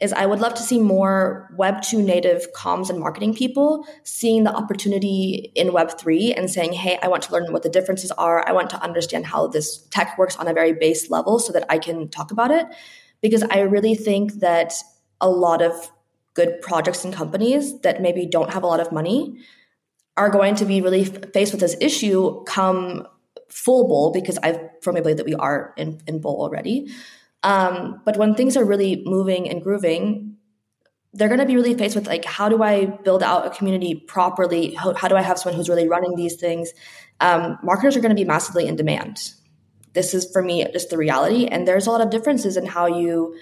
is I would love to see more Web2 native comms and marketing people seeing the opportunity in Web3 and saying, hey, I want to learn what the differences are. I want to understand how this tech works on a very base level so that I can talk about it. Because I really think that a lot of good projects and companies that maybe don't have a lot of money are going to be really faced with this issue come full bull because I firmly believe that we are in, in bull already. Um, but when things are really moving and grooving, they're going to be really faced with like, how do I build out a community properly? How, how do I have someone who's really running these things? Um, marketers are going to be massively in demand. This is for me just the reality, and there's a lot of differences in how you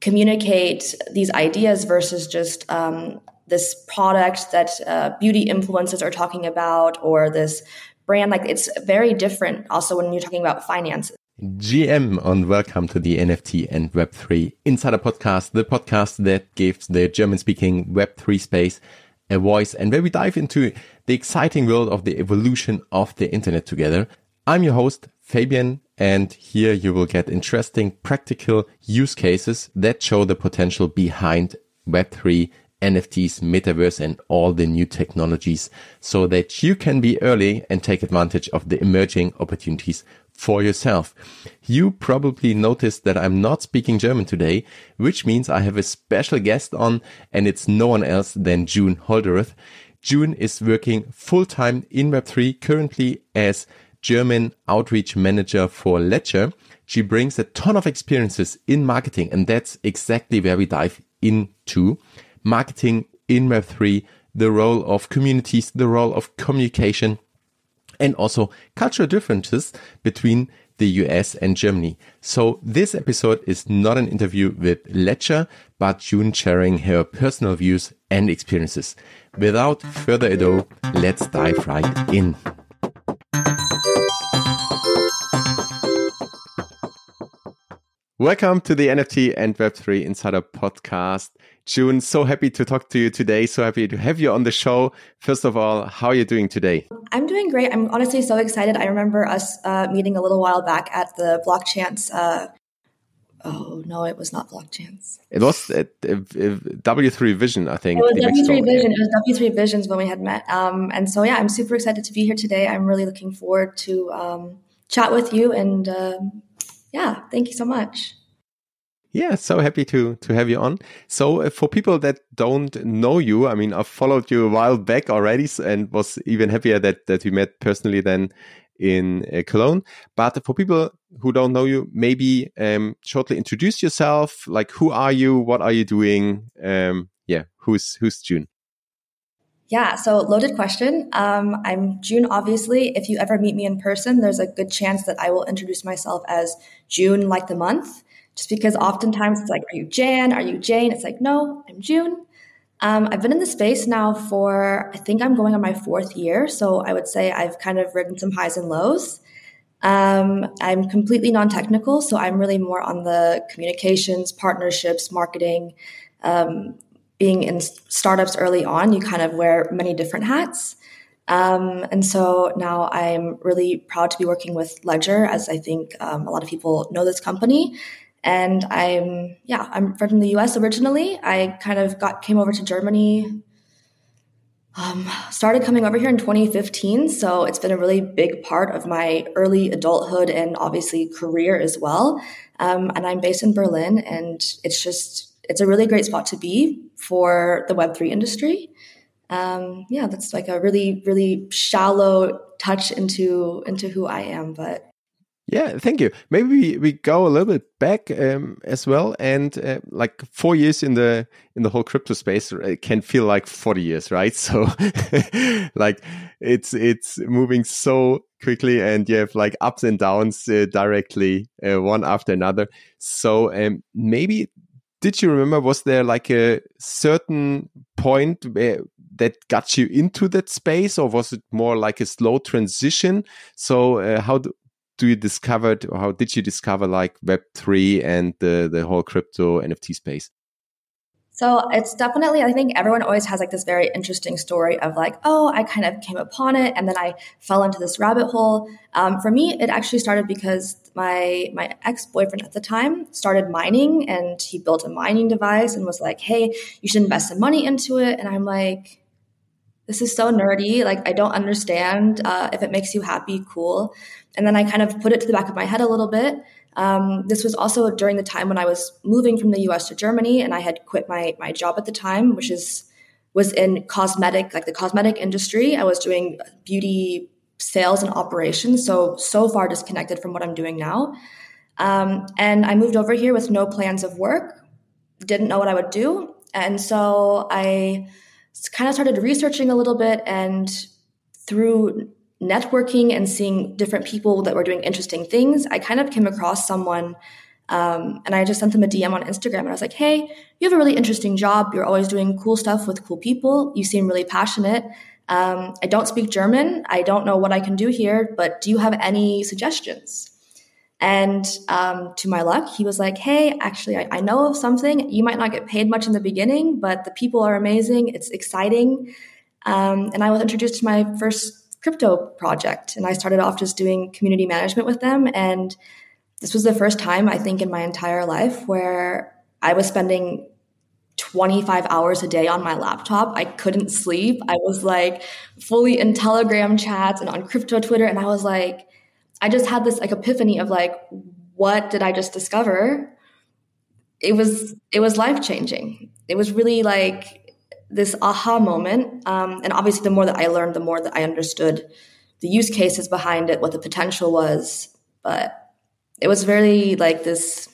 communicate these ideas versus just um, this product that uh, beauty influencers are talking about or this brand. Like it's very different. Also, when you're talking about finances. GM and welcome to the NFT and Web3 Insider Podcast, the podcast that gives the German speaking Web3 space a voice and where we dive into the exciting world of the evolution of the internet together. I'm your host, Fabian, and here you will get interesting practical use cases that show the potential behind Web3 NFTs, metaverse, and all the new technologies so that you can be early and take advantage of the emerging opportunities for yourself. You probably noticed that I'm not speaking German today, which means I have a special guest on and it's no one else than June Holderith. June is working full time in Web3 currently as German outreach manager for Ledger. She brings a ton of experiences in marketing and that's exactly where we dive into marketing in Web3, the role of communities, the role of communication, and also cultural differences between the US and Germany. So this episode is not an interview with Ledger, but June sharing her personal views and experiences. Without further ado, let's dive right in. Welcome to the NFT and Web3 Insider Podcast. June, so happy to talk to you today. So happy to have you on the show. First of all, how are you doing today? I'm doing great. I'm honestly so excited. I remember us uh, meeting a little while back at the Blockchance. Uh, oh, no, it was not Blockchance. It was at uh, W3 Vision, I think. It was W3 Vision. It was W3 Visions when we had met. Um, and so, yeah, I'm super excited to be here today. I'm really looking forward to um, chat with you and um, yeah, thank you so much. Yeah, so happy to to have you on. So uh, for people that don't know you, I mean, I've followed you a while back already, and was even happier that that we met personally then in uh, Cologne. But for people who don't know you, maybe um, shortly introduce yourself. Like, who are you? What are you doing? Um, yeah, who's who's June? Yeah, so loaded question. Um, I'm June, obviously. If you ever meet me in person, there's a good chance that I will introduce myself as June, like the month, just because oftentimes it's like, are you Jan? Are you Jane? It's like, no, I'm June. Um, I've been in the space now for, I think I'm going on my fourth year. So I would say I've kind of ridden some highs and lows. Um, I'm completely non technical. So I'm really more on the communications, partnerships, marketing, um, being in startups early on, you kind of wear many different hats. Um, and so now I'm really proud to be working with Ledger, as I think um, a lot of people know this company. And I'm, yeah, I'm from the US originally. I kind of got came over to Germany, um, started coming over here in 2015. So it's been a really big part of my early adulthood and obviously career as well. Um, and I'm based in Berlin, and it's just it's a really great spot to be for the Web3 industry. Um, yeah, that's like a really, really shallow touch into into who I am, but yeah, thank you. Maybe we, we go a little bit back um, as well, and uh, like four years in the in the whole crypto space uh, can feel like forty years, right? So, like it's it's moving so quickly, and you have like ups and downs uh, directly uh, one after another. So um, maybe did you remember was there like a certain point where, that got you into that space or was it more like a slow transition so uh, how do, do you discover or how did you discover like web3 and the the whole crypto nft space So it's definitely, I think everyone always has like this very interesting story of like, oh, I kind of came upon it and then I fell into this rabbit hole. Um, for me, it actually started because my my ex boyfriend at the time started mining and he built a mining device and was like, hey, you should invest some money into it. And I'm like, this is so nerdy. Like, I don't understand. Uh, if it makes you happy, cool. And then I kind of put it to the back of my head a little bit. Um, this was also during the time when I was moving from the US to Germany and I had quit my, my job at the time, which is was in cosmetic, like the cosmetic industry. I was doing beauty sales and operations. So, so far disconnected from what I'm doing now. Um, and I moved over here with no plans of work, didn't know what I would do. And so I kind of started researching a little bit and through networking and seeing different people that were doing interesting things, I kind of came across someone um, and I just sent them a DM on Instagram and I was like, hey, you have a really interesting job. You're always doing cool stuff with cool people. You seem really passionate. Um, I don't speak German. I don't know what I can do here, but do you have any suggestions? And um, to my luck, he was like, Hey, actually, I, I, know of something. You might not get paid much in the beginning, but the people are amazing. It's exciting. Um, and I was introduced to my first crypto project. And I started off just doing community management with them. And this was the first time, I think, in my entire life where I was spending 25 hours a day on my laptop. I couldn't sleep. I was like fully in Telegram chats and on crypto Twitter. And I was like, I just had this like epiphany of like, what did I just discover? It was it was life changing. It was really like this aha moment. Um, and obviously, the more that I learned, the more that I understood the use cases behind it, what the potential was. But it was very like this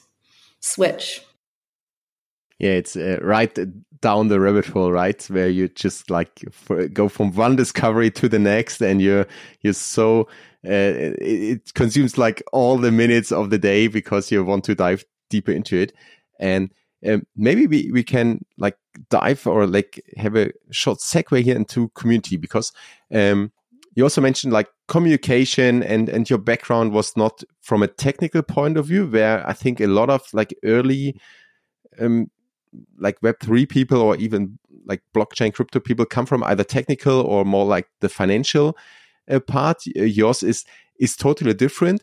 switch. Yeah, it's uh, right down the rabbit hole, right, where you just like for, go from one discovery to the next, and you're you're so uh, it consumes like all the minutes of the day because you want to dive deeper into it. And um, maybe we, we can like dive or like have a short segue here into community because um, you also mentioned like communication and and your background was not from a technical point of view where I think a lot of like early um, like web3 people or even like blockchain crypto people come from either technical or more like the financial uh, part. Yours is is totally different.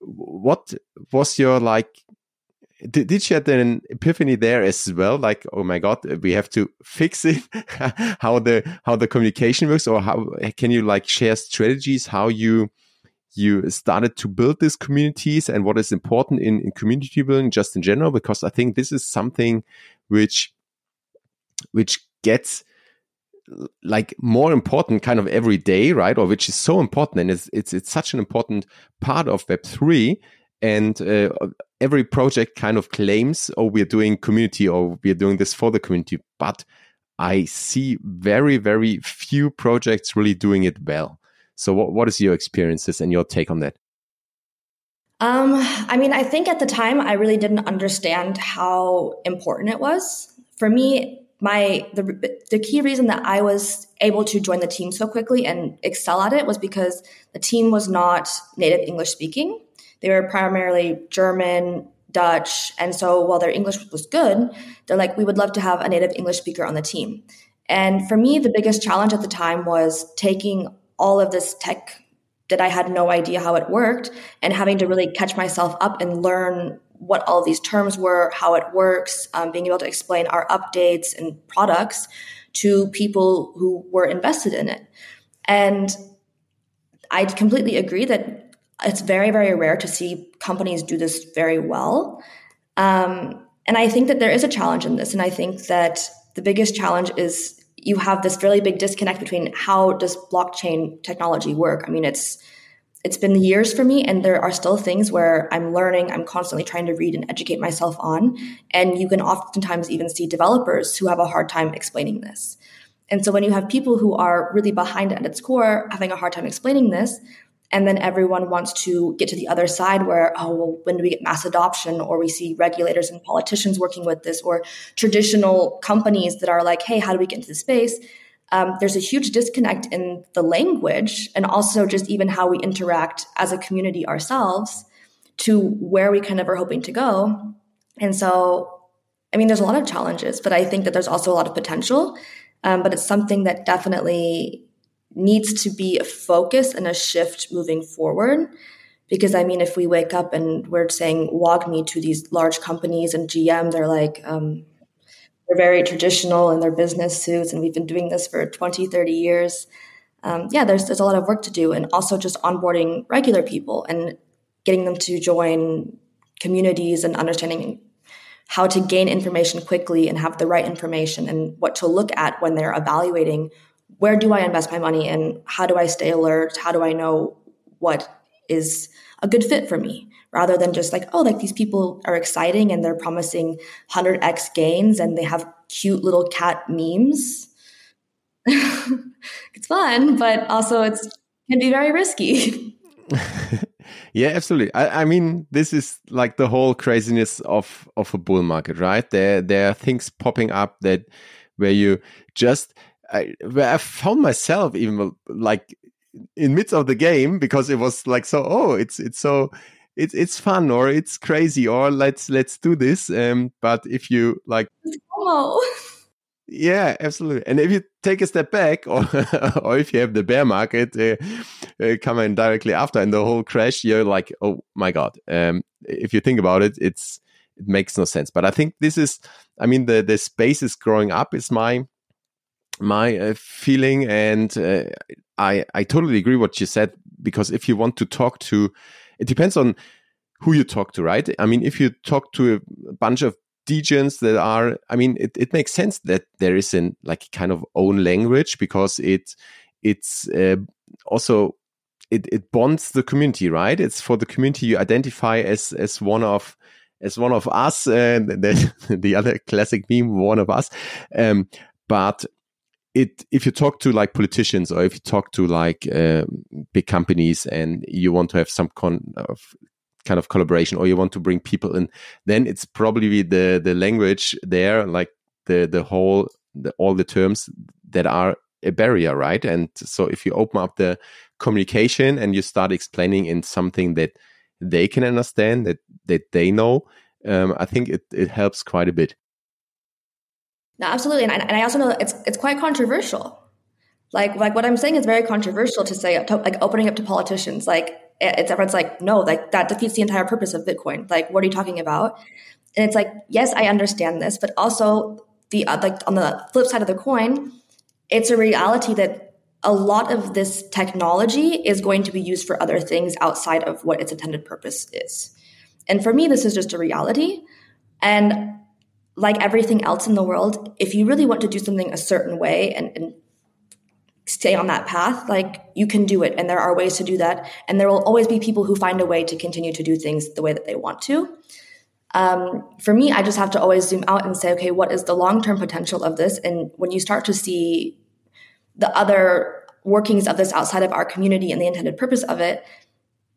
What was your like? Did, did you have an epiphany there as well? Like, oh my god, we have to fix it. how the how the communication works, or how can you like share strategies? How you you started to build these communities and what is important in, in community building just in general because i think this is something which which gets like more important kind of every day, right? Or which is so important and it's it's it's such an important part of Web three. And uh, every project kind of claims, "Oh, we're doing community, or we're doing this for the community." But I see very very few projects really doing it well. So, what what is your experiences and your take on that? Um, I mean, I think at the time I really didn't understand how important it was. For me, my the the key reason that I was able to join the team so quickly and excel at it was because the team was not native English speaking. They were primarily German, Dutch, and so while their English was good, they're like, we would love to have a native English speaker on the team. And for me, the biggest challenge at the time was taking all of this tech that I had no idea how it worked and having to really catch myself up and learn what all these terms were, how it works, um, being able to explain our updates and products to people who were invested in it. And I completely agree that it's very, very rare to see companies do this very well. Um, and I think that there is a challenge in this. And I think that the biggest challenge is you have this really big disconnect between how does blockchain technology work. I mean, it's it's been years for me and there are still things where i'm learning i'm constantly trying to read and educate myself on and you can oftentimes even see developers who have a hard time explaining this and so when you have people who are really behind at its core having a hard time explaining this and then everyone wants to get to the other side where oh well when do we get mass adoption or we see regulators and politicians working with this or traditional companies that are like hey how do we get into the space um, there's a huge disconnect in the language and also just even how we interact as a community ourselves to where we kind of are hoping to go. And so I mean, there's a lot of challenges, but I think that there's also a lot of potential. Um, but it's something that definitely needs to be a focus and a shift moving forward. Because I mean, if we wake up and we're saying WAGMI to these large companies and GM, they're like, um, they're very traditional in their business suits, and we've been doing this for 20, 30 years. Um, yeah, there's, there's a lot of work to do. And also just onboarding regular people and getting them to join communities and understanding how to gain information quickly and have the right information and what to look at when they're evaluating where do I invest my money and how do I stay alert? How do I know what is a good fit for me? Rather than just like, oh, like these people are exciting and they're promising 100x gains and they have cute little cat memes. it's fun, but also it's can be very risky. yeah, absolutely. I, I, mean, this is like the whole craziness of of a bull market, right? There there are things popping up that where you just I, where I found myself even like in midst of the game because it was like so oh it's it's so it's it's fun or it's crazy or let's let's do this um but if you like yeah absolutely. And if you take a step back or or if you have the bear market uh, uh, coming directly after and the whole crash you're like oh my god um if you think about it it's it makes no sense. But i think this is i mean the the space is growing up is my my uh, feeling, and uh, I I totally agree what you said because if you want to talk to, it depends on who you talk to, right? I mean, if you talk to a bunch of degens that are, I mean, it, it makes sense that there is an like kind of own language because it it's uh, also it, it bonds the community, right? It's for the community you identify as as one of as one of us, and the, the other classic meme, one of us. Um, but it if you talk to like politicians or if you talk to like uh, big companies and you want to have some con of kind of collaboration or you want to bring people in then it's probably the the language there like the the whole the, all the terms that are a barrier right? And so if you open up the communication and you start explaining in something that they can understand that that they know um, i think it, it helps quite a bit no, absolutely, and I, and I also know it's it's quite controversial. Like like what I'm saying is very controversial to say to, like opening up to politicians. Like it's everyone's like no, like that defeats the entire purpose of Bitcoin. Like what are you talking about? And it's like yes, I understand this, but also the uh, like on the flip side of the coin, it's a reality that a lot of this technology is going to be used for other things outside of what its intended purpose is. And for me, this is just a reality. And like everything else in the world, if you really want to do something a certain way and, and stay on that path, like you can do it. And there are ways to do that. And there will always be people who find a way to continue to do things the way that they want to. Um, for me, I just have to always zoom out and say, okay, what is the long term potential of this? And when you start to see the other workings of this outside of our community and the intended purpose of it,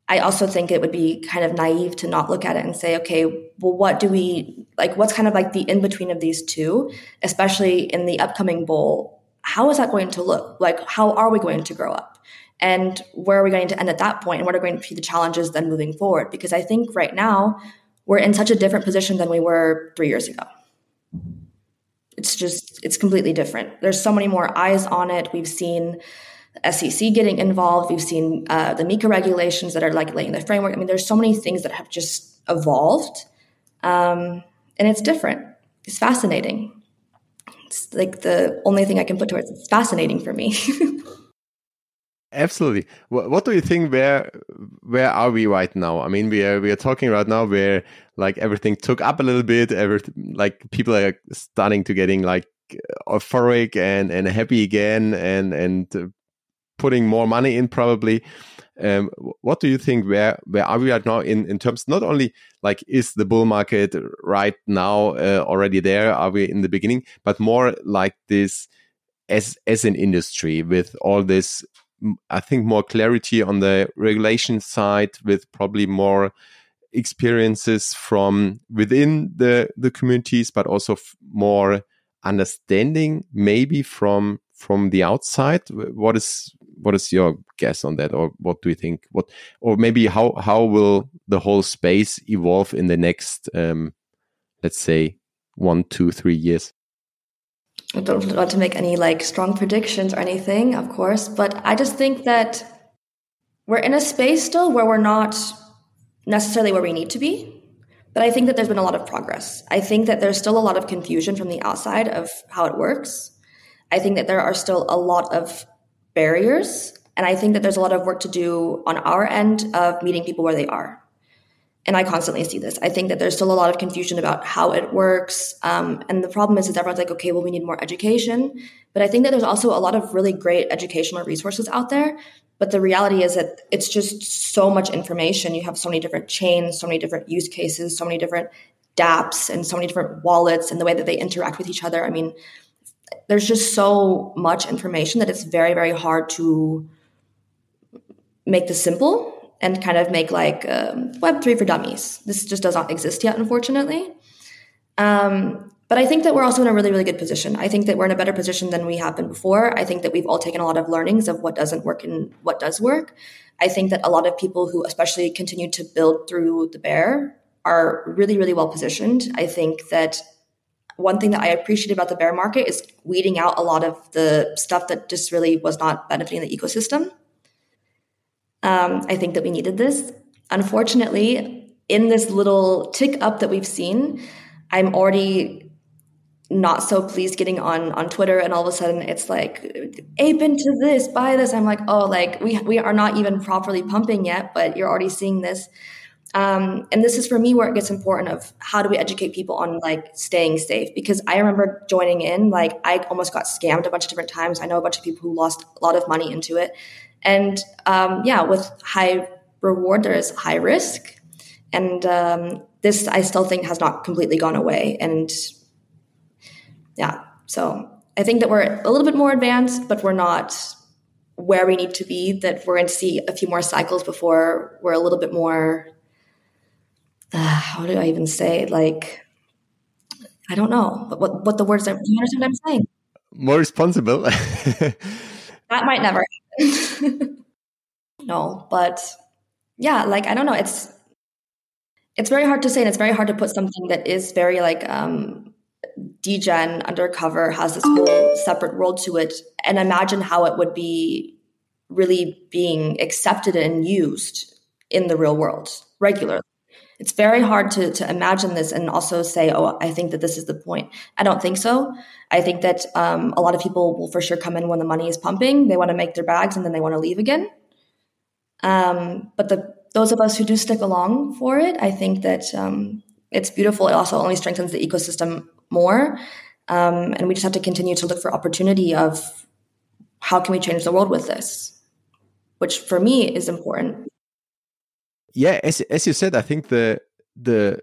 I also think it would be kind of naive to not look at it and say, okay, well, what do we like? What's kind of like the in between of these two, especially in the upcoming bull? How is that going to look? Like, how are we going to grow up? And where are we going to end at that point? And what are going to be the challenges then moving forward? Because I think right now we're in such a different position than we were three years ago. It's just, it's completely different. There's so many more eyes on it. We've seen SEC getting involved. We've seen uh, the MiCA regulations that are like laying the framework. I mean, there's so many things that have just evolved, um, and it's different. It's fascinating. It's like the only thing I can put towards. It's fascinating for me. Absolutely. What, do you think? Where where are we right now? I mean, we are we are talking right now where like everything took up a little bit. Everything like people are starting to getting like euphoric and and happy again and and putting more money in probably. Um, what do you think? Where where are we right now in in terms not only like is the bull market right now uh, already there? Are we in the beginning? But more like this as as an industry with all this. I think more clarity on the regulation side with probably more experiences from within the the communities, but also more understanding maybe from from the outside. What is what is your guess on that, or what do you think? What or maybe how how will the whole space evolve in the next, um, let's say, one, two, three years? I don't want to make any like strong predictions or anything, of course, but I just think that we're in a space still where we're not necessarily where we need to be. But I think that there's been a lot of progress. I think that there's still a lot of confusion from the outside of how it works. I think that there are still a lot of barriers. And I think that there's a lot of work to do on our end of meeting people where they are. And I constantly see this. I think that there's still a lot of confusion about how it works. Um, and the problem is, is everyone's like, okay, well, we need more education. But I think that there's also a lot of really great educational resources out there. But the reality is that it's just so much information. You have so many different chains, so many different use cases, so many different dApps, and so many different wallets and the way that they interact with each other. I mean, there's just so much information that it's very, very hard to make this simple and kind of make like um, Web3 for dummies. This just does not exist yet, unfortunately. Um, but I think that we're also in a really, really good position. I think that we're in a better position than we have been before. I think that we've all taken a lot of learnings of what doesn't work and what does work. I think that a lot of people who especially continue to build through the bear are really, really well positioned. I think that one thing that I appreciate about the bear market is weeding out a lot of the stuff that just really was not benefiting the ecosystem. Um, I think that we needed this. Unfortunately, in this little tick up that we've seen, I'm already not so pleased getting on on Twitter, and all of a sudden it's like ape into this, buy this. I'm like, oh, like we we are not even properly pumping yet, but you're already seeing this. Um, and this is for me where it gets important of how do we educate people on like staying safe? Because i remember joining in like i almost got scammed a bunch of different times. I know a bunch of people who lost a lot of money into it. And um, yeah with high reward there is high risk. And um, this i still think has not completely gone away. And yeah so i think that we're a little bit more advanced but we're not where we need to be that we're going to see a few more cycles before we're a little bit more uh, how do I even say Like, I don't know, but what, what the words are. Do you understand what I'm saying? More responsible. that might never happen. no, but yeah, like I don't know. It's it's very hard to say, and it's very hard to put something that is very like um degen undercover has this whole separate world to it, and imagine how it would be really being accepted and used in the real world regularly it's very hard to, to imagine this and also say, oh, I think that this is the point. I don't think so. I think that um, a lot of people will for sure come in when the money is pumping. They want to make their bags and then they want to leave again. Um, but the those of us who do stick along for it, I think that um, it's beautiful. It also only strengthens the ecosystem more. Um, and we just have to continue to look for opportunity of how can we change the world with this, which for me is important yeah, as as you said, I think the the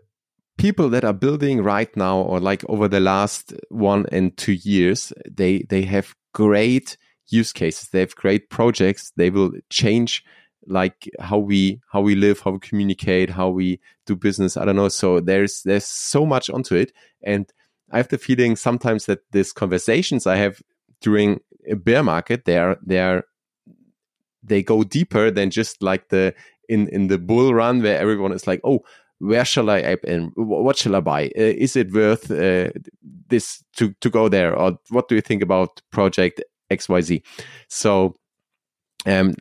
people that are building right now or like over the last one and two years, they they have great use cases. They have great projects. They will change like how we how we live, how we communicate, how we do business. I don't know. So there's there's so much onto it, and I have the feeling sometimes that these conversations I have during a bear market, they are they are they go deeper than just like the in in the bull run where everyone is like, oh, where shall I ape in? What shall I buy? Uh, is it worth uh, this to to go there? Or what do you think about project XYZ? So um,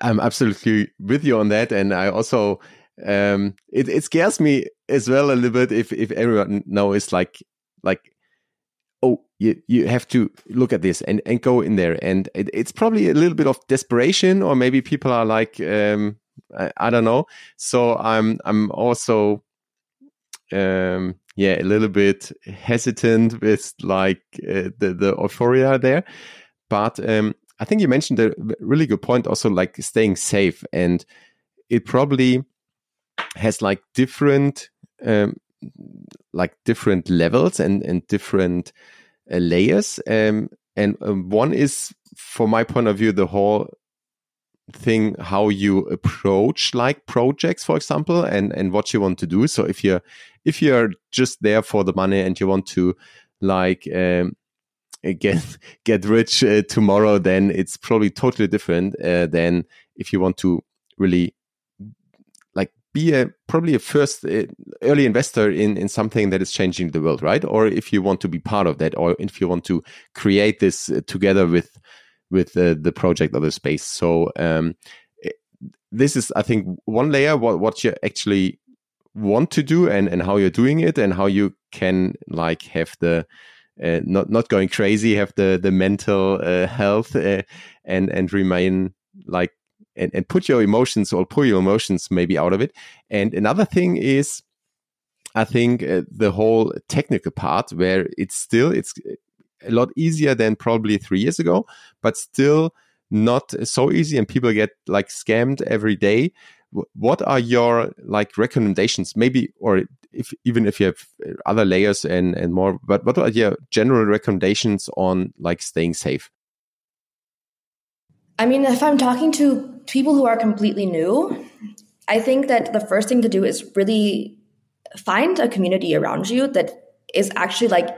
I'm absolutely with you on that, and I also um, it, it scares me as well a little bit if if everyone now is like like oh you you have to look at this and and go in there and it, it's probably a little bit of desperation or maybe people are like um I, I don't know. So I'm I'm also um, yeah a little bit hesitant with like uh, the the euphoria there, but um, I think you mentioned a really good point. Also, like staying safe, and it probably has like different um, like different levels and and different uh, layers. Um, and um, one is, from my point of view, the whole thing how you approach like projects for example and and what you want to do so if you're if you're just there for the money and you want to like um, get get rich uh, tomorrow then it's probably totally different uh, than if you want to really like be a probably a first uh, early investor in in something that is changing the world, right? Or if you want to be part of that, or if you want to create this uh, together with with uh, the project or the space. So um, this is, I think, one layer. What what you actually want to do and and how you're doing it and how you can like have the uh, not not going crazy, have the the mental uh, health uh, and and remain like and, and put your emotions or pull your emotions maybe out of it. And another thing is, I think uh, the whole technical part where it's still it's a lot easier than probably three years ago, but still not so easy, and people get like scammed every day. What are your like recommendations? Maybe, or if even if you have other layers and and more, but what are your general recommendations on like staying safe? I mean, if I'm talking to people who are completely new, I think that the first thing to do is really find a community around you that is actually like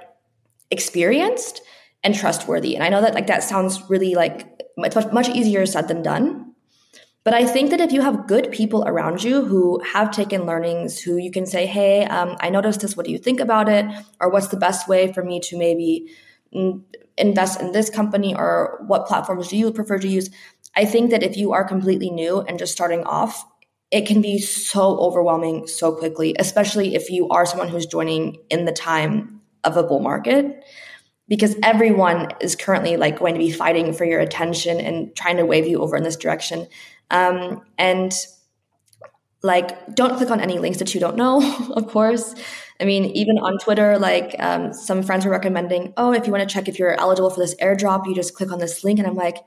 experienced and trustworthy. And I know that like that sounds really like it's much, much easier said than done. But I think that if you have good people around you who have taken learnings, who you can say, hey, um, I noticed this. What do you think about it? Or what's the best way for me to maybe mm, invest in this company? Or what platforms do you prefer to use? I think that if you are completely new and just starting off, it can be so overwhelming so quickly, especially if you are someone who's joining in the time of a bull market because everyone is currently like going to be fighting for your attention and trying to wave you over in this direction. Um, and like don't click on any links that you don't know of course. I mean even on twitter like um, some friends were recommending oh if you want to check if you're eligible for this airdrop you just click on this link. And i'm like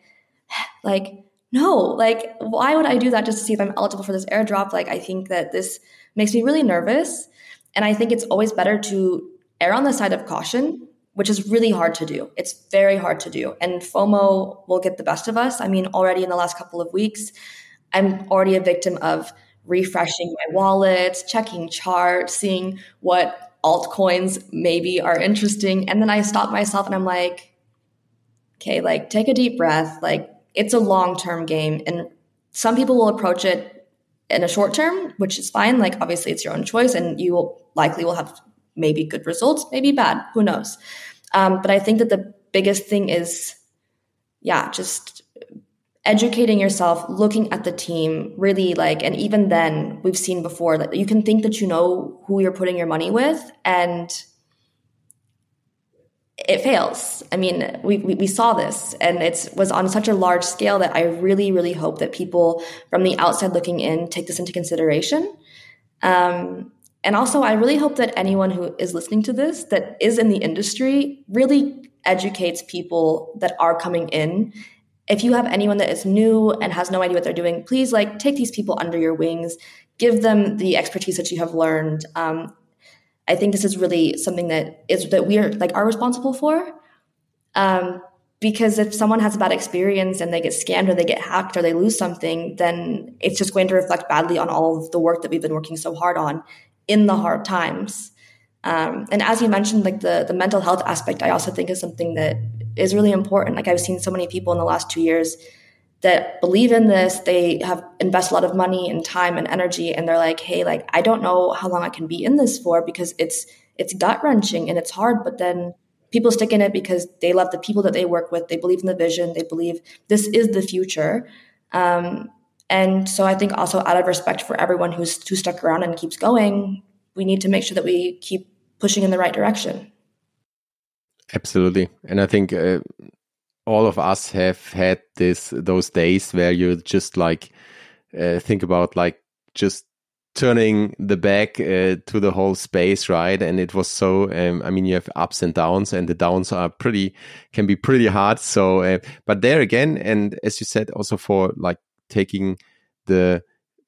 like no like why would i do that just to see if i'm eligible for this airdrop? Like i think that this makes me really nervous. And i think it's always better to err on the side of caution, which is really hard to do. It's very hard to do. And FOMO will get the best of us. I mean, already in the last couple of weeks, I'm already a victim of refreshing my wallet, checking charts, seeing what altcoins maybe are interesting. And then I stop myself and I'm like, okay, like take a deep breath. Like it's a long term game. And some people will approach it in a short term, which is fine. Like obviously it's your own choice and you will likely will have maybe good results, maybe bad, who knows. Um, but I think that the biggest thing is, yeah, just educating yourself, looking at the team, really like, and even then, we've seen before that you can think that you know who you're putting your money with, and it fails. I mean, we, we, we saw this, and it was on such a large scale that I really, really hope that people from the outside looking in take this into consideration. Um, and also, I really hope that anyone who is listening to this that is in the industry really educates people that are coming in. If you have anyone that is new and has no idea what they're doing, please like take these people under your wings, give them the expertise that you have learned. Um, I think this is really something that is that we are like are responsible for. Um, because if someone has a bad experience and they get scammed or they get hacked or they lose something, then it's just going to reflect badly on all of the work that we've been working so hard on in the hard times. Um, and as you mentioned, like the the mental health aspect, I also think is something that is really important. Like I've seen so many people in the last two years that believe in this. They have invest a lot of money and time and energy, and they're like, "Hey, like I don't know how long I can be in this for because it's it's gut wrenching and it's hard." But then people stick in it because they love the people that they work with. They believe in the vision. They believe this is the future. Um, and so I think also out of respect for everyone who's who stuck around and keeps going, we need to make sure that we keep pushing in the right direction. Absolutely, and I think uh, all of us have had this those days where you just like uh, think about like just turning the back uh, to the whole space right? And it was so um, i mean you have ups and downs and the downs are pretty can be pretty hard. So uh, but there again and as you said also for like taking the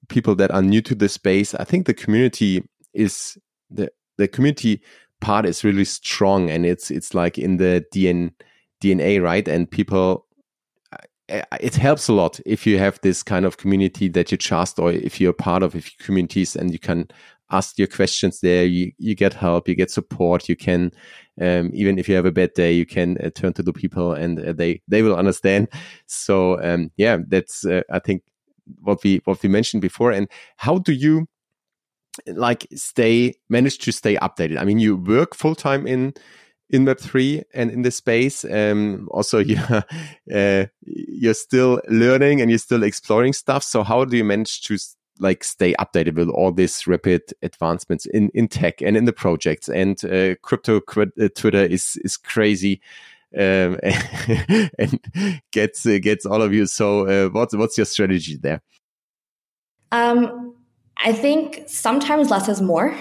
people that are new to the space. I think the community is the the community part is really strong, and it's it's like in the DN, DNA, right? And people, it helps a lot if you have this kind of community that you trust, or if you're part of a few communities and you can ask your questions there. You you get help, you get support, you can. Um, even if you have a bad day, you can uh, turn to the people, and uh, they they will understand. So um, yeah, that's uh, I think what we what we mentioned before. And how do you like stay manage to stay updated? I mean, you work full time in in Web three and in the space. Um, also, you're uh, you're still learning and you're still exploring stuff. So, how do you manage to like stay updated with all these rapid advancements in in tech and in the projects? And uh, crypto uh, Twitter is is crazy. Um, and gets uh, gets all of you. So, uh, what's what's your strategy there? Um, I think sometimes less is more,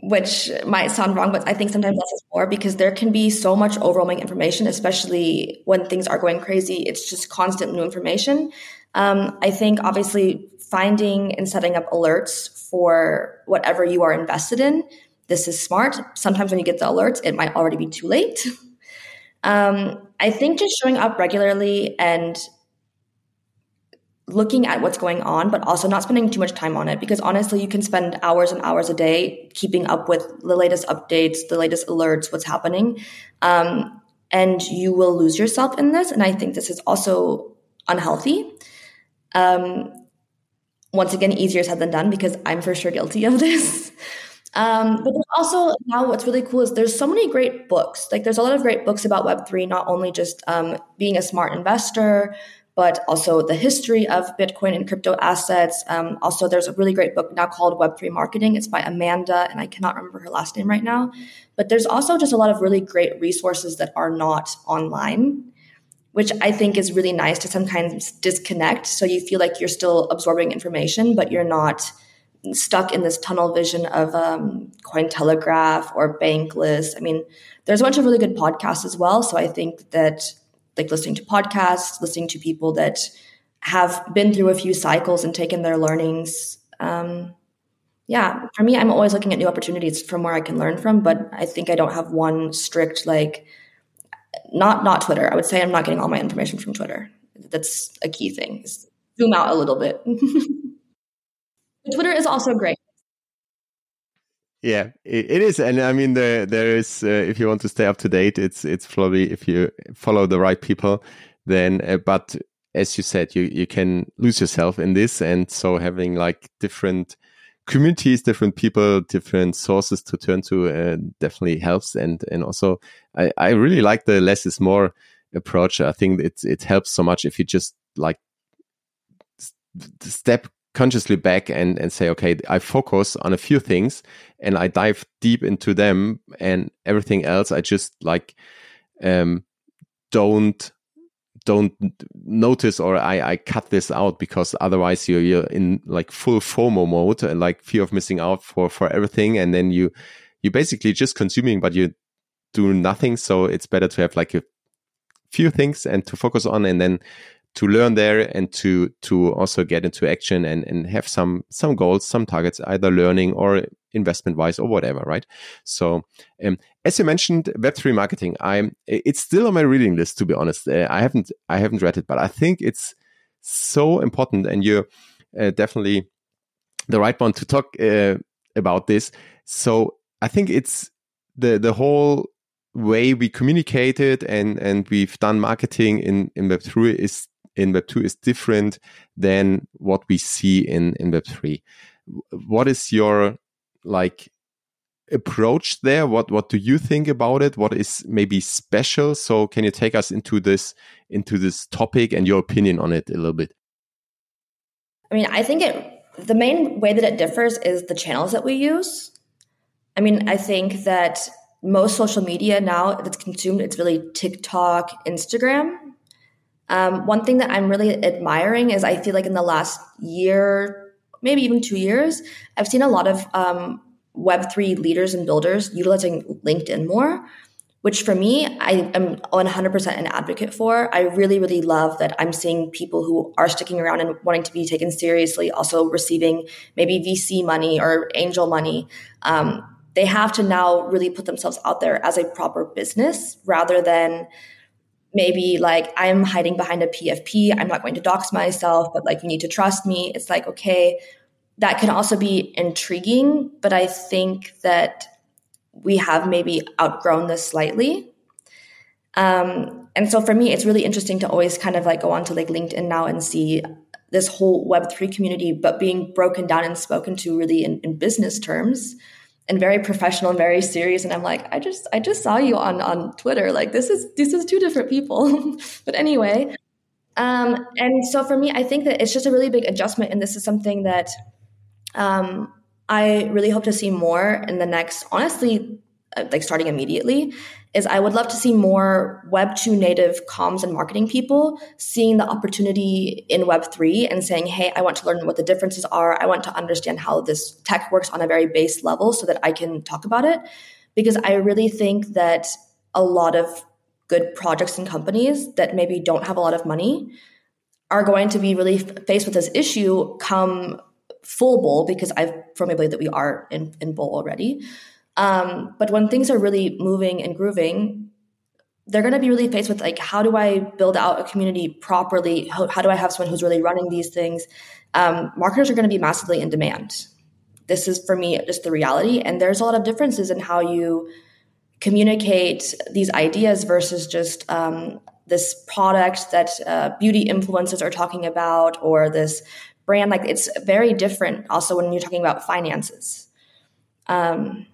which might sound wrong, but I think sometimes less is more because there can be so much overwhelming information, especially when things are going crazy. It's just constant new information. Um, I think obviously finding and setting up alerts for whatever you are invested in. This is smart. Sometimes when you get the alerts, it might already be too late. Um, I think just showing up regularly and looking at what's going on, but also not spending too much time on it. Because honestly, you can spend hours and hours a day keeping up with the latest updates, the latest alerts, what's happening. Um, and you will lose yourself in this. And I think this is also unhealthy. Um, once again, easier said than done because I'm for sure guilty of this. Um, but also now what's really cool is there's so many great books. Like there's a lot of great books about Web3, not only just um, being a smart investor, but also the history of Bitcoin and crypto assets. Um, also, there's a really great book now called Web3 Marketing. It's by Amanda, and I cannot remember her last name right now. But there's also just a lot of really great resources that are not online, which I think is really nice to sometimes disconnect. So you feel like you're still absorbing information, but you're not stuck in this tunnel vision of um, Cointelegraph or Bankless. I mean, there's a bunch of really good podcasts as well. So I think that like listening to podcasts, listening to people that have been through a few cycles and taken their learnings. Um, yeah, for me, I'm always looking at new opportunities from where I can learn from, but I think I don't have one strict like not not Twitter. I would say I'm not getting all my information from Twitter. That's a key thing. Zoom out a little bit. Twitter is also great. Yeah, it, is, and I mean, there there is. Uh, if you want to stay up to date, it's it's probably if you follow the right people, then. Uh, but as you said, you you can lose yourself in this, and so having like different communities, different people, different sources to turn to uh, definitely helps. And and also, I I really like the less is more approach. I think it it helps so much if you just like step consciously back and, and say, okay, I focus on a few things and I dive deep into them and everything else I just like um, don't don't notice or I, I cut this out because otherwise you're, you're in like full FOMO mode and like fear of missing out for, for everything. And then you, you're basically just consuming, but you do nothing. So it's better to have like a few things and to focus on and then to learn there and to to also get into action and and have some some goals some targets either learning or investment wise or whatever right? So um, as you mentioned web3 marketing i'm it's still on my reading list to be honest. Uh, i haven't i haven't read it but i think it's so important and you're uh, definitely the right one to talk uh, about this. So i think it's the the whole way we communicated and and we've done marketing in in web3 is in Web 2 is different than what we see in, in Web 3. What is your like approach there? What what do you think about it? What is maybe special? So can you take us into this into this topic and your opinion on it a little bit? I mean, I think it the main way that it differs is the channels that we use. I mean, I think that most social media now that's consumed, it's really TikTok, Instagram, um, one thing that I'm really admiring is I feel like in the last year, maybe even two years, I've seen a lot of um, Web3 leaders and builders utilizing LinkedIn more, which for me, I am 100% an advocate for. I really, really love that I'm seeing people who are sticking around and wanting to be taken seriously, also receiving maybe VC money or angel money. Um, they have to now really put themselves out there as a proper business rather than maybe like I'm hiding behind a PFP. I'm not going to dox myself, but like you need to trust me. It's like, okay, that can also be intriguing, but I think that we have maybe outgrown this slightly. Um, and so for me, it's really interesting to always kind of like go onto like LinkedIn now and see this whole Web3 community, but being broken down and spoken to really in, in business terms and very professional and very serious. And I'm like, I just I just saw you on on Twitter. Like this is this is two different people. but anyway. Um, and so for me, I think that it's just a really big adjustment. And this is something that um, I really hope to see more in the next, honestly, uh, like starting immediately is I would love to see more Web2 native comms and marketing people seeing the opportunity in Web3 and saying, hey, I want to learn what the differences are. I want to understand how this tech works on a very base level so that I can talk about it. Because I really think that a lot of good projects and companies that maybe don't have a lot of money are going to be really faced with this issue come full bull because I firmly believe that we are in, in bull already. Um, but when things are really moving and grooving, they're going to be really faced with like, how do I build out a community properly? How, how do I have someone who's really running these things? Um, marketers are going to be massively in demand. This is for me just the reality, and there's a lot of differences in how you communicate these ideas versus just um, this product that uh, beauty influencers are talking about or this brand. Like it's very different. Also, when you're talking about finances. Um,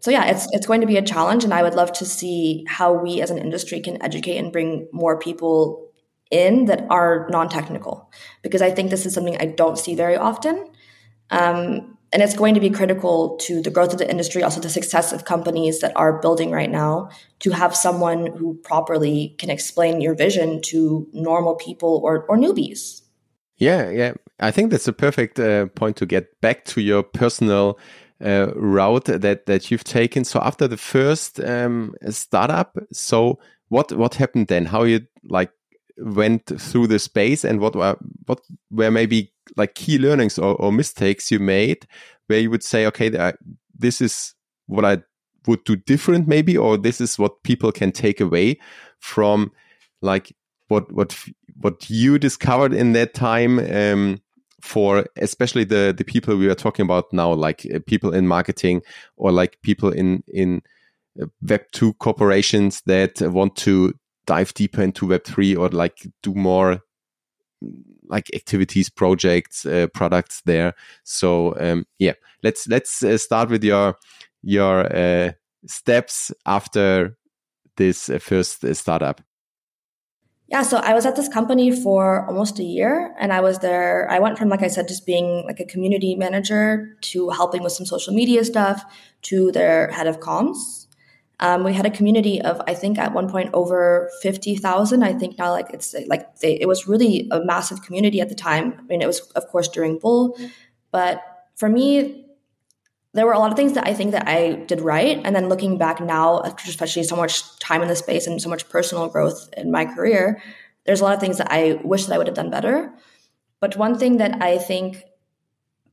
so yeah, it's it's going to be a challenge, and I would love to see how we as an industry can educate and bring more people in that are non-technical, because I think this is something I don't see very often, um, and it's going to be critical to the growth of the industry, also the success of companies that are building right now, to have someone who properly can explain your vision to normal people or or newbies. Yeah, yeah, I think that's a perfect uh, point to get back to your personal uh, route that that you've taken. So after the first um, startup, so what what happened then? How you like went through the space and what were what were maybe like key learnings or, or mistakes you made where you would say, okay, this is what I would do different, maybe, or this is what people can take away from like what what what you discovered in that time um, for especially the the people we are talking about now, like uh, people in marketing or like people in in uh, Web two corporations that want to dive deeper into Web three or like do more like activities, projects, uh, products there. So um, yeah, let's let's uh, start with your your uh, steps after this uh, first startup. Yeah, so I was at this company for almost a year and I was there. I went from, like I said, just being like a community manager to helping with some social media stuff to their head of comms. Um, we had a community of, I think at one point over 50,000. I think now like it's like they, it was really a massive community at the time. I mean, it was of course during Bull, but for me, there were a lot of things that I think that I did right. And then looking back now, especially so much time in the space and so much personal growth in my career, there's a lot of things that I wish that I would have done better. But one thing that I think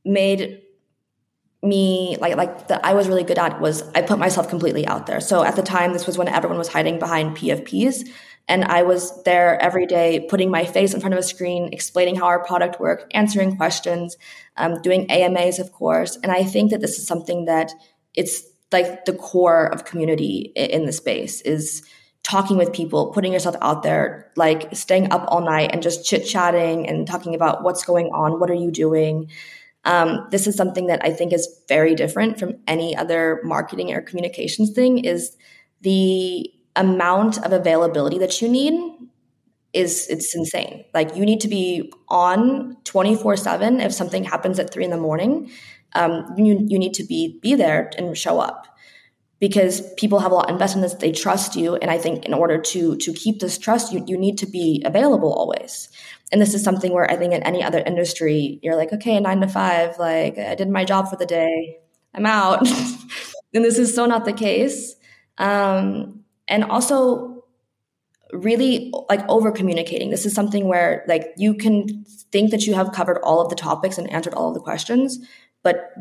made me like like that I was really good at was I put myself completely out there. So at the time, this was when everyone was hiding behind PFPs, and I was there every day, putting my face in front of a screen, explaining how our product worked, answering questions, um, doing AMAs, of course. And I think that this is something that it's like the core of community in the space is talking with people, putting yourself out there, like staying up all night and just chit chatting and talking about what's going on, what are you doing. Um, this is something that I think is very different from any other marketing or communications thing. Is the amount of availability that you need is it's insane. Like you need to be on 24 seven. If something happens at three in the morning, um, you, you need to be, be there and show up because people have a lot invested in this. They trust you. And I think in order to, to keep this trust, you, you need to be available always. And this is something where I think in any other industry, you're like, okay, nine to five, like I did my job for the day. I'm out. and this is so not the case. Um, and also really like over communicating this is something where like you can think that you have covered all of the topics and answered all of the questions but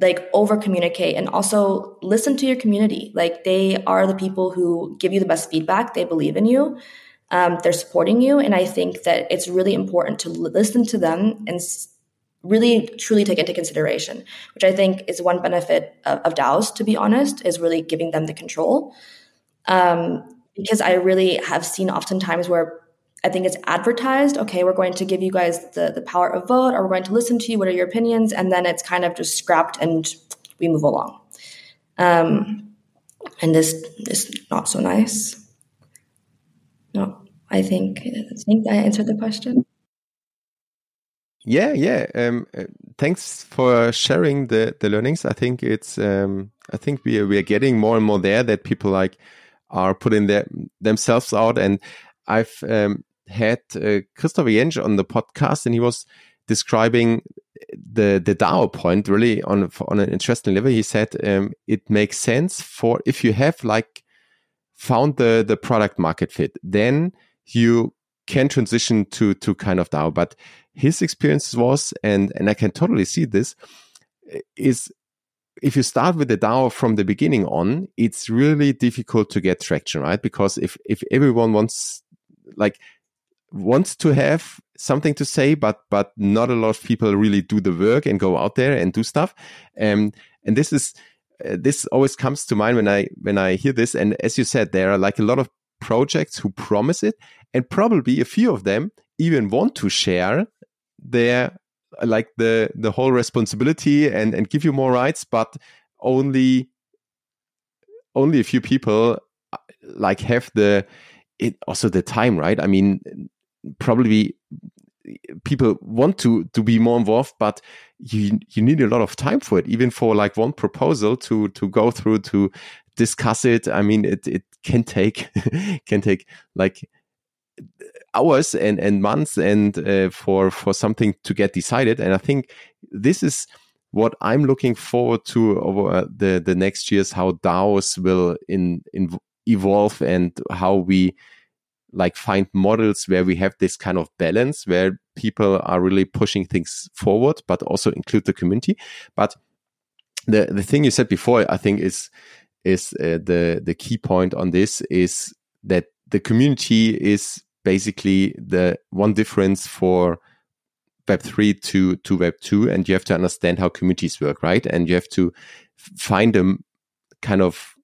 like over communicate and also listen to your community. Like they are the people who give you the best feedback. They believe in you. Um, they're supporting you. And i think that it's really important to listen to them and really truly take into consideration which i think is one benefit of, of daos to be honest is really giving them the control um, because I really have seen oftentimes where I think it's advertised. Okay, we're going to give you guys the, the power of vote, or we're going to listen to you. What are your opinions? And then it's kind of just scrapped and we move along. Um, and this is not so nice. No, I think I think I answered the question. Yeah, yeah. Um, uh, thanks for sharing the the learnings. I think it's um, I think we are, we are getting more and more there that people like are putting their themselves out. And I've um, had uh, Christopher Jensch on the podcast, and he was describing the the DAO point really on on an interesting level. He said um, it makes sense for if you have like found the the product market fit, then you can transition to to kind of DAO. But his experience was, and and I can totally see this, is if you start with the DAO from the beginning on, it's really difficult to get traction, right? Because if if everyone wants like wants to have something to say, but but not a lot of people really do the work and go out there and do stuff. Um, and this is uh, this always comes to mind when I when I hear this. And as you said, there are like a lot of projects who promise it, and probably a few of them even want to share their like the the whole responsibility and and give you more rights, but only only a few people uh, like have the it also the time right? I mean probably people want to to be more involved but you you need a lot of time for it even for like one proposal to to go through to discuss it. I mean it it can take can take like hours and and months and uh, for for something to get decided and i think this is what i'm looking forward to over the the next years how daos will in, in evolve and how we like find models where we have this kind of balance where people are really pushing things forward, but also include the community. But the the thing you said before, I think is is uh, the the key point on this is that the community is basically the one difference for web 3 to to web 2 and you have to understand how communities work right? And you have to find a kind of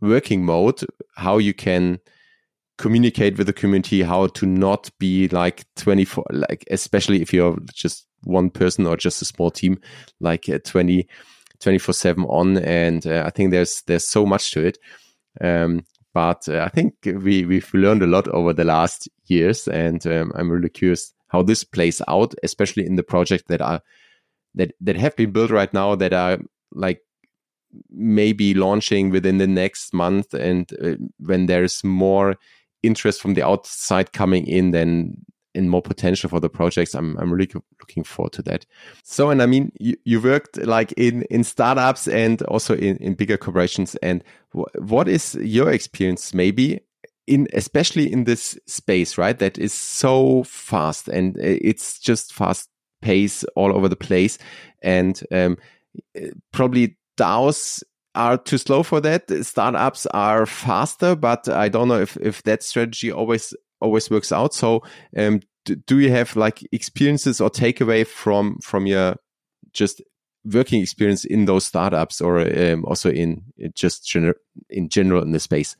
working mode how you can communicate with the community how to not be like 24 like especially if you're just one person or just a small team like uh, 20 24 7 on and uh, i think there's there's so much to it. Um, but uh, i think we we've learned a lot over the last years and um, i'm really curious how this plays out especially in the project that are that that have been built right now that are like maybe launching within the next month and uh, when there's more interest from the outside coming in, then in more potential for the projects. I'm I'm really looking forward to that. So, and I mean, you, you worked like in in startups and also in in bigger corporations. And what is your experience, maybe? In especially in this space, right? That is so fast and it's just fast pace all over the place, and um, probably DAOs are too slow for that. Startups are faster, but I don't know if, if that strategy always always works out. So, um, do, do you have like experiences or takeaway from from your just working experience in those startups, or um, also in just gener in general in the space?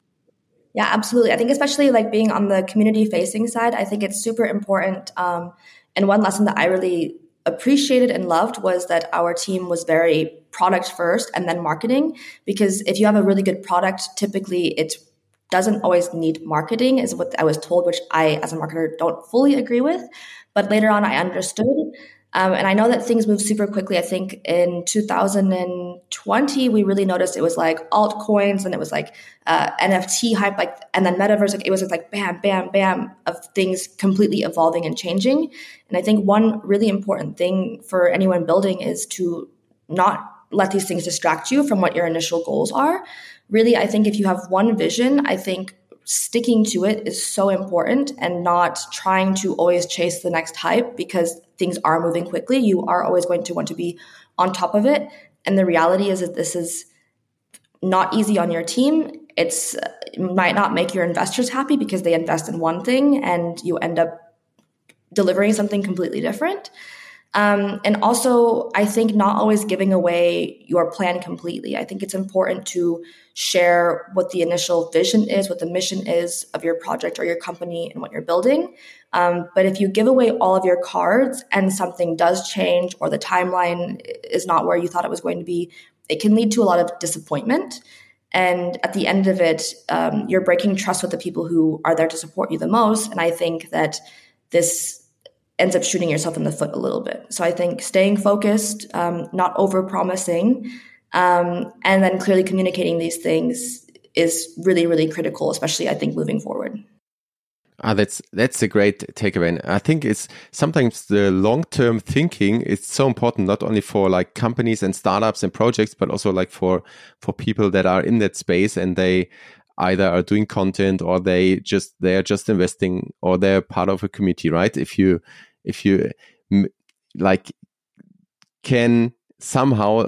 Yeah, absolutely. I think especially like being on the community facing side, I think it's super important. Um, and one lesson that I really appreciated and loved was that our team was very product first and then marketing because if you have a really good product typically it doesn't always need marketing is what i was told which i as a marketer don't fully agree with but later on i understood um, and I know that things move super quickly. I think in 2020, we really noticed it was like altcoins and it was like uh, NFT hype, like, and then metaverse, like it was just like bam, bam, bam of things completely evolving and changing. And I think one really important thing for anyone building is to not let these things distract you from what your initial goals are. Really, I think if you have one vision, I think sticking to it is so important and not trying to always chase the next hype because things are moving quickly. You are always going to want to be on top of it. And the reality is that this is not easy on your team. It's it might not make your investors happy because they invest in one thing and you end up delivering something completely different. Um, and also, I think not always giving away your plan completely. I think it's important to share what the initial vision is, what the mission is of your project or your company and what you're building. Um, but if you give away all of your cards and something does change or the timeline is not where you thought it was going to be, it can lead to a lot of disappointment. And at the end of it, um, you're breaking trust with the people who are there to support you the most. And I think that this ends up shooting yourself in the foot a little bit. So I think staying focused, um, not over promising, um, and then clearly communicating these things is really, really critical, especially I think moving forward. Ah, that's that's a great takeaway. And I think it's sometimes the long term thinking is so important, not only for like companies and startups and projects, but also like for for people that are in that space and they either are doing content or they just they are just investing or they're part of a community right if you if you like can somehow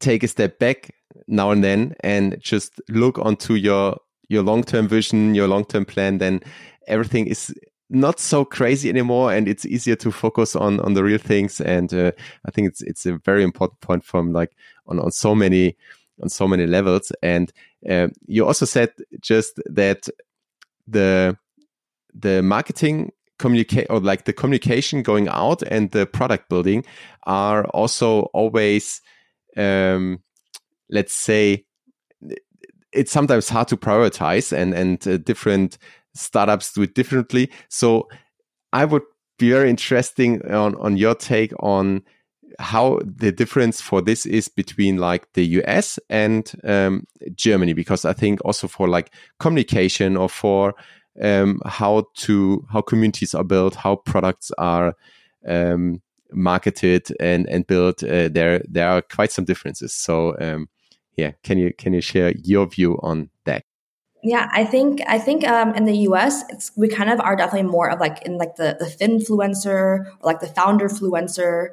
take a step back now and then and just look onto your your long-term vision your long-term plan then everything is not so crazy anymore and it's easier to focus on on the real things and uh, i think it's it's a very important point from like on on so many on so many levels. And uh, you also said just that the the marketing communicate or like the communication going out and the product building are also always um, let's say it's sometimes hard to prioritize and and uh, different startups do it differently. So i would be very interesting on on your take on how the difference for this is between like the US and um, Germany, because I think also for like communication or for um, how to how communities are built, how products are um, marketed and and built, uh, there there are quite some differences. So um, yeah, can you can you share your view on that? Yeah, I think I think um, in the U.S. we kind of are definitely more of like in like the the finfluencer or like the founder fluencer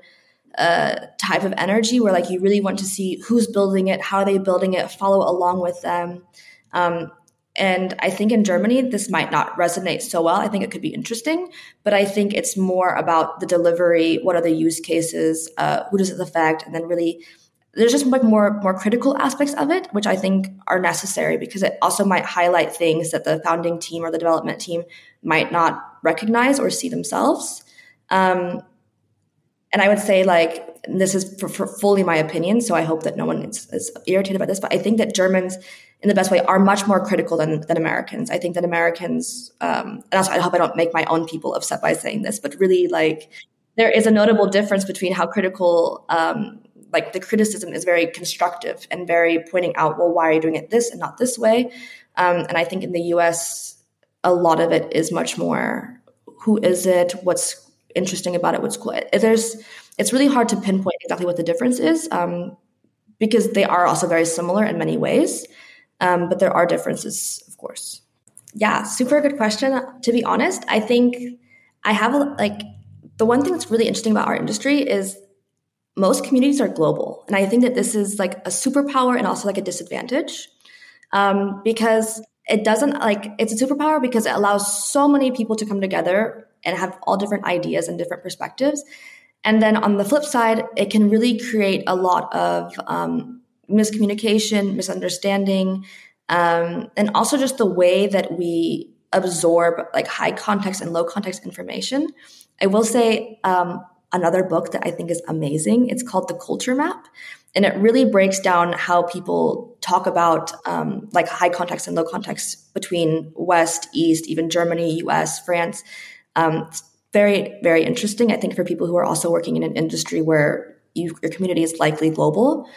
uh, type of energy where like you really want to see who's building it, how are they building it, follow along with them. Um, and I think in Germany, this might not resonate so well. I think it could be interesting, but I think it's more about the delivery. What are the use cases? Uh, who does it affect? And then really, there's just like more more critical aspects of it, which I think are necessary because it also might highlight things that the founding team or the development team might not recognize or see themselves. Um, and I would say like this is for, for fully my opinion, so I hope that no one is, is, irritated by this. But I think that Germans, in the best way, are much more critical than, than Americans. I think that Americans, um, and also I hope I don't make my own people upset by saying this, but really like there is a notable difference between how critical. Um, like the criticism is very constructive and very pointing out, well, why are you doing it this and not this way? Um, and I think in the U.S., a lot of it is much more who is it, what's interesting about it, what's cool. There's it's really hard to pinpoint exactly what the difference is um, because they are also very similar in many ways, um, but there are differences, of course. Yeah, super good question. To be honest, I think I have a, like the one thing that's really interesting about our industry is most communities are global, and I think that this is like a superpower and also like a disadvantage um, because it doesn't like it's a superpower because it allows so many people to come together and have all different ideas and different perspectives. And then on the flip side, it can really create a lot of um, miscommunication, misunderstanding, um, and also just the way that we absorb like high context and low context information. I will say um, another book that I think is amazing. It's called The Culture Map. And it really breaks down how people talk about um, like high context and low context between West, East, even Germany, US, France. Um, very, very interesting. I think for people who are also working in an industry where you, your community is likely global.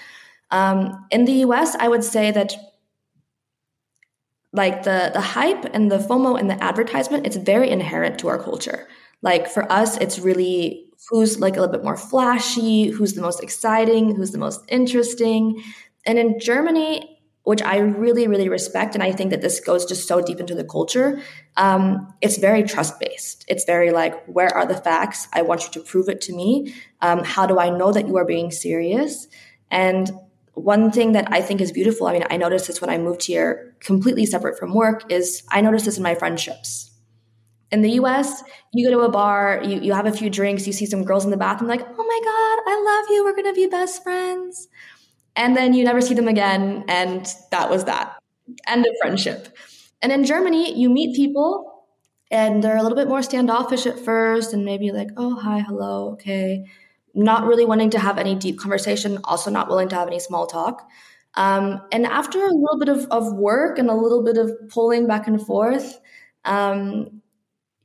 Um, in the US, I would say that like the the hype and the FOMO and the advertisement, it's very inherent to our culture. Like for us, it's really who's like a little bit more flashy, who's the most exciting, who's the most interesting. And in Germany, which I really, really respect. And I think that this goes just so deep into the culture. Um, it's very trust based. It's very like, where are the facts? I want you to prove it to me. Um, how do I know that you are being serious? And one thing that I think is beautiful, I mean, I noticed this when I moved here completely separate from work, is I noticed this in my friendships. In the US, you go to a bar, you, you have a few drinks, you see some girls in the bathroom, like, oh my God, I love you, we're gonna be best friends. And then you never see them again, and that was that. End of friendship. And in Germany, you meet people and they're a little bit more standoffish at first and maybe like, oh, hi, hello, okay. Not really wanting to have any deep conversation, also not willing to have any small talk. Um, and after a little bit of, of work and a little bit of pulling back and forth, um,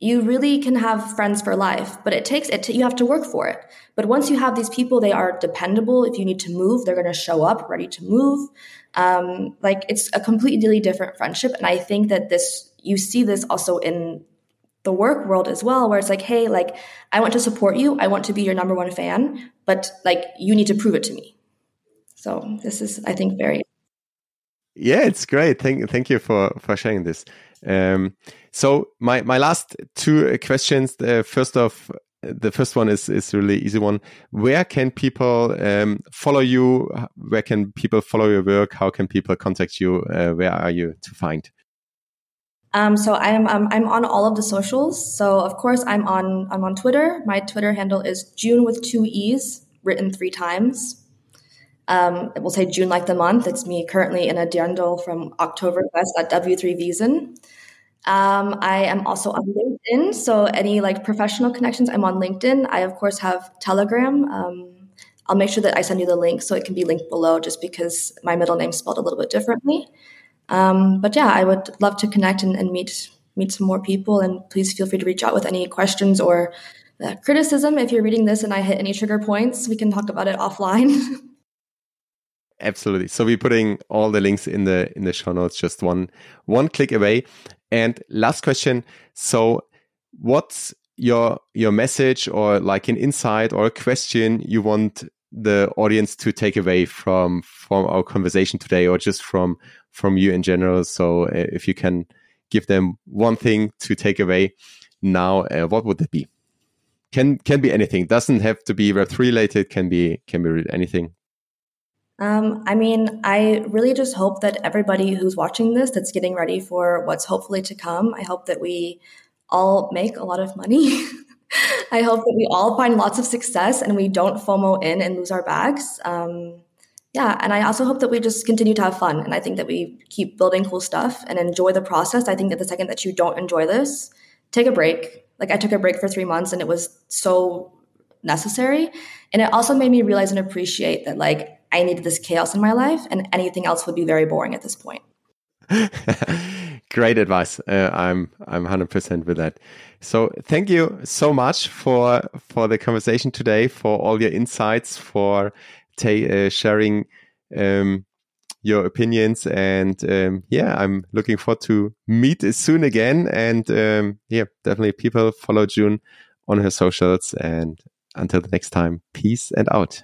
you really can have friends for life, but it takes it. To, you have to work for it. But once you have these people, they are dependable. If you need to move, they're going to show up ready to move. Um, like it's a completely different friendship, and I think that this you see this also in the work world as well, where it's like, hey, like I want to support you, I want to be your number one fan, but like you need to prove it to me. So this is, I think, very. Yeah, it's great. Thank thank you for for sharing this. Um, so my my last two questions. Uh, first off, the first one is is really easy one. Where can people um, follow you? Where can people follow your work? How can people contact you? Uh, where are you to find? Um, so I'm um, I'm on all of the socials. So of course I'm on I'm on Twitter. My Twitter handle is June with two e's, written three times. Um, we'll say June like the month. It's me currently in a dirndl from Oktoberfest at W3 Wiesn. Um, I am also on LinkedIn. So any like professional connections, I'm on LinkedIn. I of course have Telegram. Um, I'll make sure that I send you the link so it can be linked below just because my middle name's spelled a little bit differently. Um, but yeah, I would love to connect and, and, meet meet some more people. And please feel free to reach out with any questions or uh, criticism. If you're reading this and I hit any trigger points, we can talk about it offline. Absolutely. So we're putting all the links in the in the show notes, just one one click away. And last question. So what's your your message or like an insight or a question you want the audience to take away from from our conversation today or just from from you in general so uh, if you can give them one thing to take away now uh, what would that be can can be anything doesn't have to be web3 related can be can be anything um, I mean, I really just hope that everybody who's watching this, that's getting ready for what's hopefully to come, I hope that we all make a lot of money. I hope that we all find lots of success and we don't FOMO in and lose our bags. Um, yeah, and I also hope that we just continue to have fun. And I think that we keep building cool stuff and enjoy the process. I think that the second that you don't enjoy this, take a break. Like I took a break for three months and it was so necessary. And it also made me realize and appreciate that like I needed this chaos in my life, and anything else would be very boring at this point. Great advice. Uh, I'm I'm 100% with that. So thank you so much for for the conversation today, for all your insights, for uh, sharing um, your opinions, and um, yeah, I'm looking forward to meet soon again. And um, yeah, definitely people follow June on her socials. And until the next time, peace and out.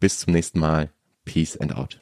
bis zum nächsten Mal. Peace and out.